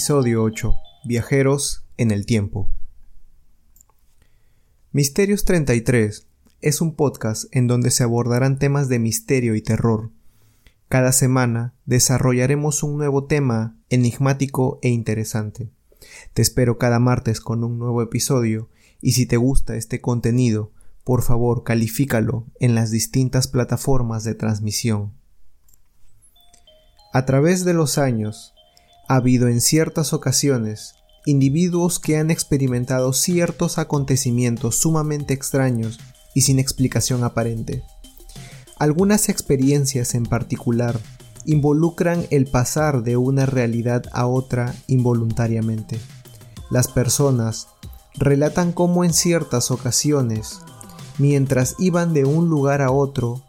Episodio 8. Viajeros en el tiempo. Misterios 33 es un podcast en donde se abordarán temas de misterio y terror. Cada semana desarrollaremos un nuevo tema enigmático e interesante. Te espero cada martes con un nuevo episodio y si te gusta este contenido, por favor califícalo en las distintas plataformas de transmisión. A través de los años, ha habido en ciertas ocasiones individuos que han experimentado ciertos acontecimientos sumamente extraños y sin explicación aparente. Algunas experiencias en particular involucran el pasar de una realidad a otra involuntariamente. Las personas relatan cómo en ciertas ocasiones, mientras iban de un lugar a otro,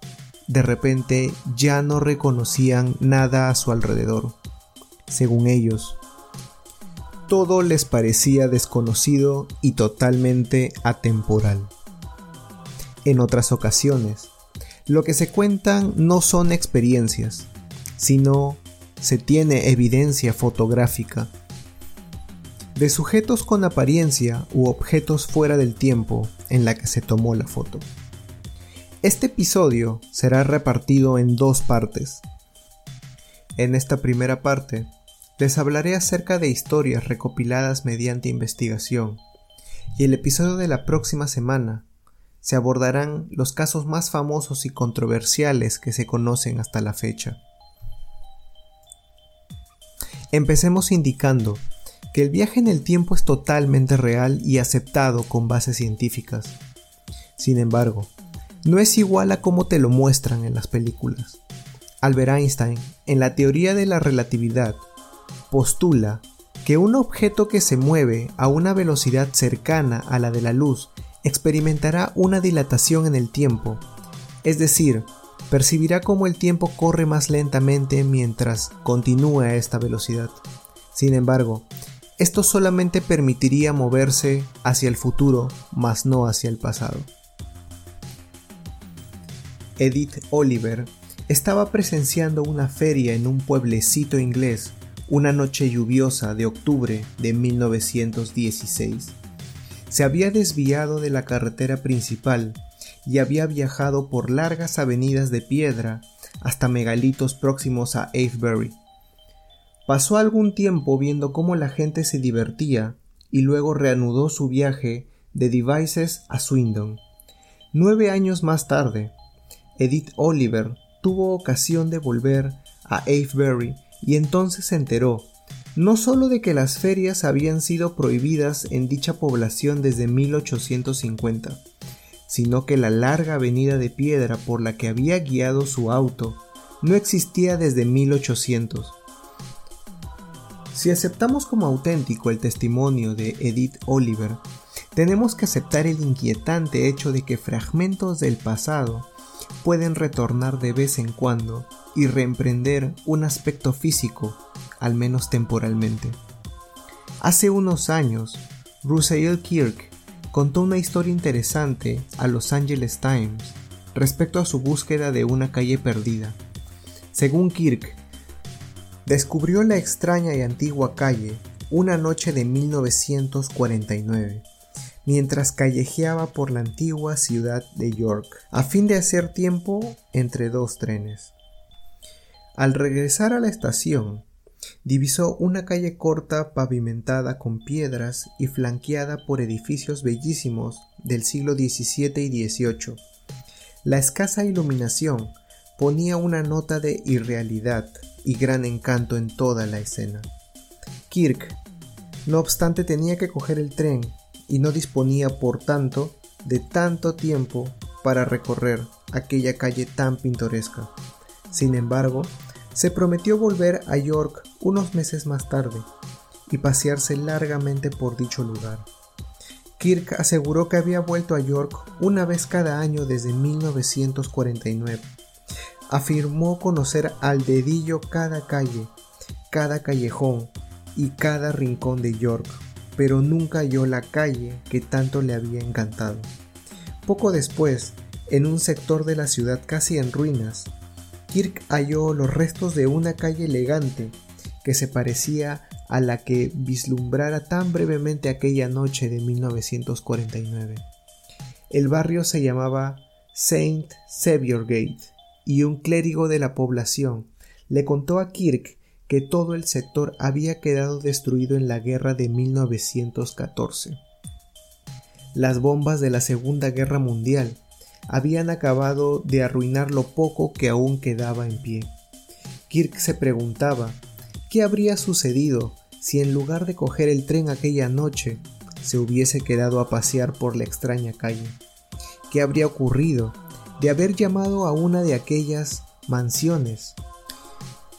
de repente ya no reconocían nada a su alrededor. Según ellos, todo les parecía desconocido y totalmente atemporal. En otras ocasiones, lo que se cuentan no son experiencias, sino se tiene evidencia fotográfica de sujetos con apariencia u objetos fuera del tiempo en la que se tomó la foto. Este episodio será repartido en dos partes. En esta primera parte, les hablaré acerca de historias recopiladas mediante investigación, y el episodio de la próxima semana se abordarán los casos más famosos y controversiales que se conocen hasta la fecha. Empecemos indicando que el viaje en el tiempo es totalmente real y aceptado con bases científicas. Sin embargo, no es igual a como te lo muestran en las películas. Albert Einstein, en la teoría de la relatividad, postula que un objeto que se mueve a una velocidad cercana a la de la luz experimentará una dilatación en el tiempo, es decir, percibirá cómo el tiempo corre más lentamente mientras continúa a esta velocidad. Sin embargo, esto solamente permitiría moverse hacia el futuro, mas no hacia el pasado. Edith Oliver estaba presenciando una feria en un pueblecito inglés una noche lluviosa de octubre de 1916. Se había desviado de la carretera principal y había viajado por largas avenidas de piedra hasta megalitos próximos a Avebury. Pasó algún tiempo viendo cómo la gente se divertía y luego reanudó su viaje de Devices a Swindon. Nueve años más tarde, Edith Oliver tuvo ocasión de volver a Avebury y entonces se enteró no solo de que las ferias habían sido prohibidas en dicha población desde 1850, sino que la larga avenida de piedra por la que había guiado su auto no existía desde 1800. Si aceptamos como auténtico el testimonio de Edith Oliver, tenemos que aceptar el inquietante hecho de que fragmentos del pasado pueden retornar de vez en cuando y reemprender un aspecto físico, al menos temporalmente. Hace unos años, Russell Kirk contó una historia interesante a Los Angeles Times respecto a su búsqueda de una calle perdida. Según Kirk, descubrió la extraña y antigua calle una noche de 1949 mientras callejeaba por la antigua ciudad de York, a fin de hacer tiempo entre dos trenes. Al regresar a la estación, divisó una calle corta pavimentada con piedras y flanqueada por edificios bellísimos del siglo XVII y XVIII. La escasa iluminación ponía una nota de irrealidad y gran encanto en toda la escena. Kirk, no obstante, tenía que coger el tren y no disponía por tanto de tanto tiempo para recorrer aquella calle tan pintoresca. Sin embargo, se prometió volver a York unos meses más tarde y pasearse largamente por dicho lugar. Kirk aseguró que había vuelto a York una vez cada año desde 1949. Afirmó conocer al dedillo cada calle, cada callejón y cada rincón de York pero nunca halló la calle que tanto le había encantado. Poco después, en un sector de la ciudad casi en ruinas, Kirk halló los restos de una calle elegante que se parecía a la que vislumbrara tan brevemente aquella noche de 1949. El barrio se llamaba Saint Xavier Gate y un clérigo de la población le contó a Kirk que todo el sector había quedado destruido en la guerra de 1914. Las bombas de la Segunda Guerra Mundial habían acabado de arruinar lo poco que aún quedaba en pie. Kirk se preguntaba qué habría sucedido si en lugar de coger el tren aquella noche se hubiese quedado a pasear por la extraña calle. ¿Qué habría ocurrido de haber llamado a una de aquellas mansiones?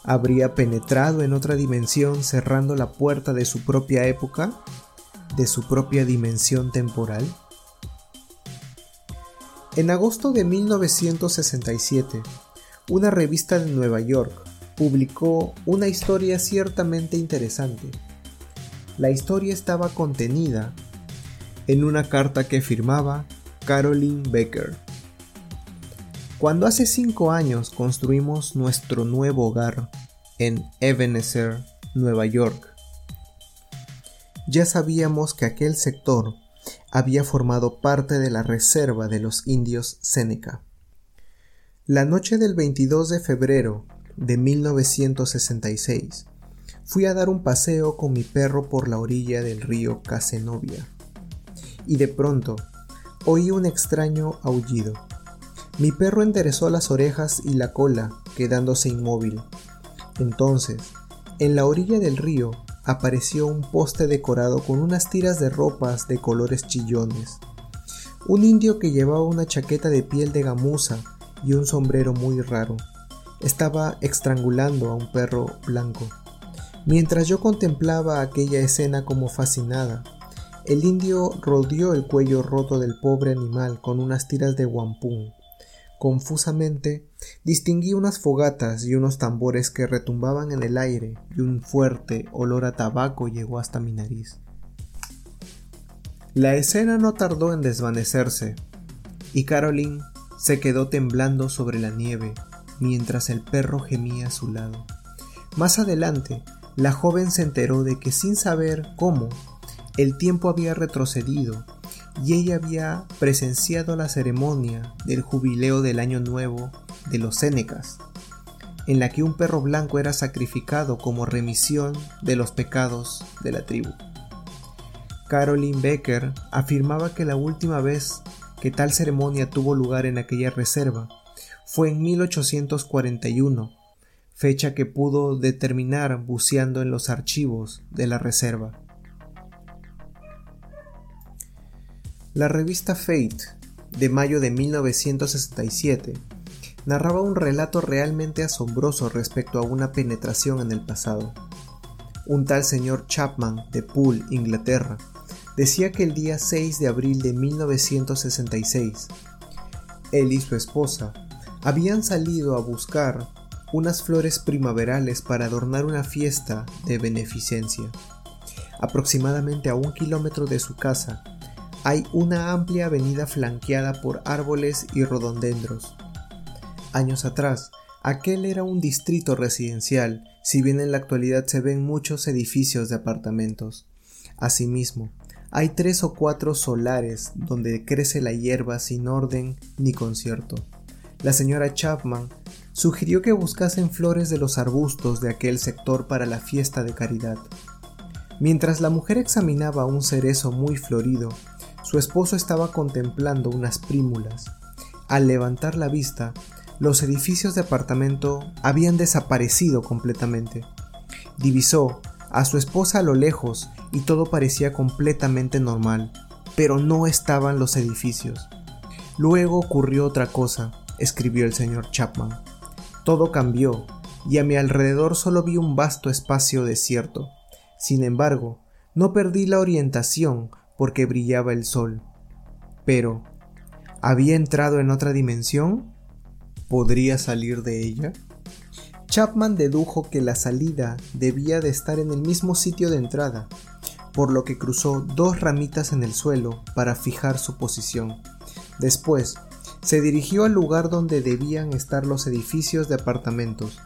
¿Habría penetrado en otra dimensión cerrando la puerta de su propia época? ¿De su propia dimensión temporal? En agosto de 1967, una revista de Nueva York publicó una historia ciertamente interesante. La historia estaba contenida en una carta que firmaba Caroline Becker. Cuando hace cinco años construimos nuestro nuevo hogar en Ebenezer, Nueva York, ya sabíamos que aquel sector había formado parte de la reserva de los indios Seneca. La noche del 22 de febrero de 1966 fui a dar un paseo con mi perro por la orilla del río Casenovia y de pronto oí un extraño aullido. Mi perro enderezó las orejas y la cola, quedándose inmóvil. Entonces, en la orilla del río apareció un poste decorado con unas tiras de ropas de colores chillones. Un indio que llevaba una chaqueta de piel de gamuza y un sombrero muy raro. Estaba estrangulando a un perro blanco. Mientras yo contemplaba aquella escena como fascinada, el indio rodeó el cuello roto del pobre animal con unas tiras de guampún. Confusamente distinguí unas fogatas y unos tambores que retumbaban en el aire y un fuerte olor a tabaco llegó hasta mi nariz. La escena no tardó en desvanecerse y Caroline se quedó temblando sobre la nieve mientras el perro gemía a su lado. Más adelante, la joven se enteró de que sin saber cómo, el tiempo había retrocedido y ella había presenciado la ceremonia del jubileo del año nuevo de los Sénecas, en la que un perro blanco era sacrificado como remisión de los pecados de la tribu. Caroline Becker afirmaba que la última vez que tal ceremonia tuvo lugar en aquella reserva fue en 1841, fecha que pudo determinar buceando en los archivos de la reserva. La revista Fate, de mayo de 1967, narraba un relato realmente asombroso respecto a una penetración en el pasado. Un tal señor Chapman de Poole, Inglaterra, decía que el día 6 de abril de 1966, él y su esposa habían salido a buscar unas flores primaverales para adornar una fiesta de beneficencia. Aproximadamente a un kilómetro de su casa, hay una amplia avenida flanqueada por árboles y rododendros. Años atrás, aquel era un distrito residencial, si bien en la actualidad se ven muchos edificios de apartamentos. Asimismo, hay tres o cuatro solares donde crece la hierba sin orden ni concierto. La señora Chapman sugirió que buscasen flores de los arbustos de aquel sector para la fiesta de caridad. Mientras la mujer examinaba un cerezo muy florido, su esposo estaba contemplando unas prímulas. Al levantar la vista, los edificios de apartamento habían desaparecido completamente. Divisó a su esposa a lo lejos y todo parecía completamente normal, pero no estaban los edificios. Luego ocurrió otra cosa, escribió el señor Chapman. Todo cambió, y a mi alrededor solo vi un vasto espacio desierto. Sin embargo, no perdí la orientación porque brillaba el sol. Pero, ¿había entrado en otra dimensión? ¿Podría salir de ella? Chapman dedujo que la salida debía de estar en el mismo sitio de entrada, por lo que cruzó dos ramitas en el suelo para fijar su posición. Después, se dirigió al lugar donde debían estar los edificios de apartamentos.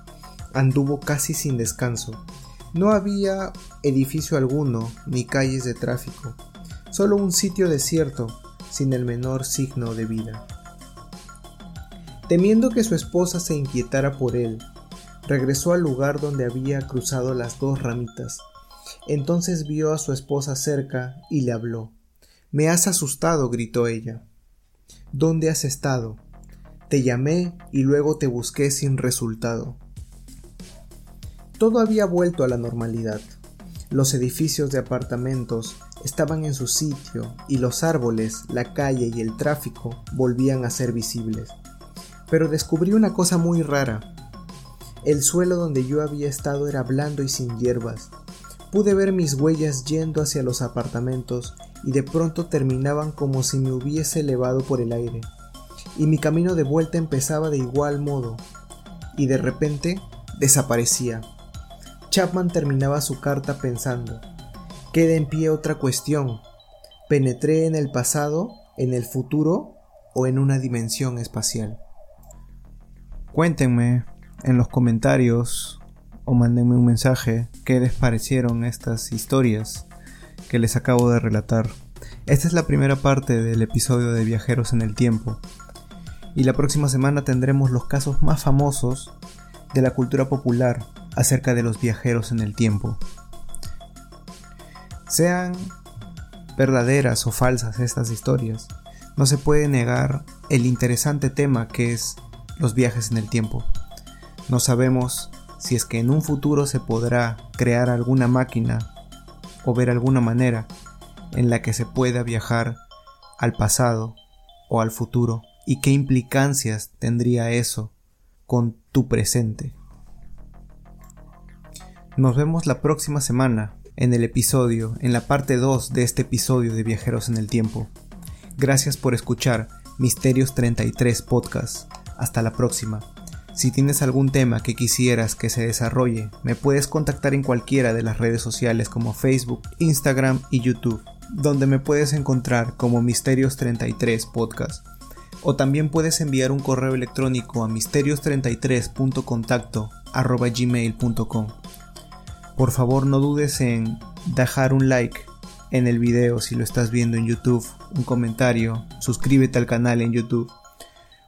Anduvo casi sin descanso, No había edificio alguno ni calles de tráfico, solo un sitio desierto sin el menor signo de vida. Temiendo que su esposa se inquietara por él, regresó al lugar donde había cruzado las dos ramitas. Entonces vio a su esposa cerca y le habló. Me has asustado, gritó ella. ¿Dónde has estado? Te llamé y luego te busqué sin resultado. Todo había vuelto a la normalidad. Los edificios de apartamentos estaban en su sitio y los árboles, la calle y el tráfico volvían a ser visibles. Pero descubrí una cosa muy rara. El suelo donde yo había estado era blando y sin hierbas. Pude ver mis huellas yendo hacia los apartamentos y de pronto terminaban como si me hubiese elevado por el aire. Y mi camino de vuelta empezaba de igual modo. Y de repente desaparecía. Chapman terminaba su carta pensando, queda en pie otra cuestión. ¿Penetré en el pasado, en el futuro o en una dimensión espacial? Cuéntenme en los comentarios o mándenme un mensaje qué les parecieron estas historias que les acabo de relatar. Esta es la primera parte del episodio de Viajeros en el Tiempo. Y la próxima semana tendremos los casos más famosos de la cultura popular acerca de los viajeros en el tiempo. Sean verdaderas o falsas estas historias, no se puede negar el interesante tema que es los viajes en el tiempo. No sabemos si es que en un futuro se podrá crear alguna máquina o ver alguna manera en la que se pueda viajar al pasado o al futuro y qué implicancias tendría eso con tu presente. Nos vemos la próxima semana en el episodio, en la parte 2 de este episodio de Viajeros en el Tiempo. Gracias por escuchar Misterios 33 Podcast. Hasta la próxima. Si tienes algún tema que quisieras que se desarrolle, me puedes contactar en cualquiera de las redes sociales como Facebook, Instagram y YouTube, donde me puedes encontrar como Misterios33 Podcast. O también puedes enviar un correo electrónico a misterios33.contacto.gmail.com. Por favor no dudes en dejar un like en el video si lo estás viendo en YouTube, un comentario, suscríbete al canal en YouTube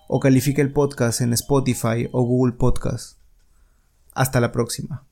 o califique el podcast en Spotify o Google Podcast. Hasta la próxima.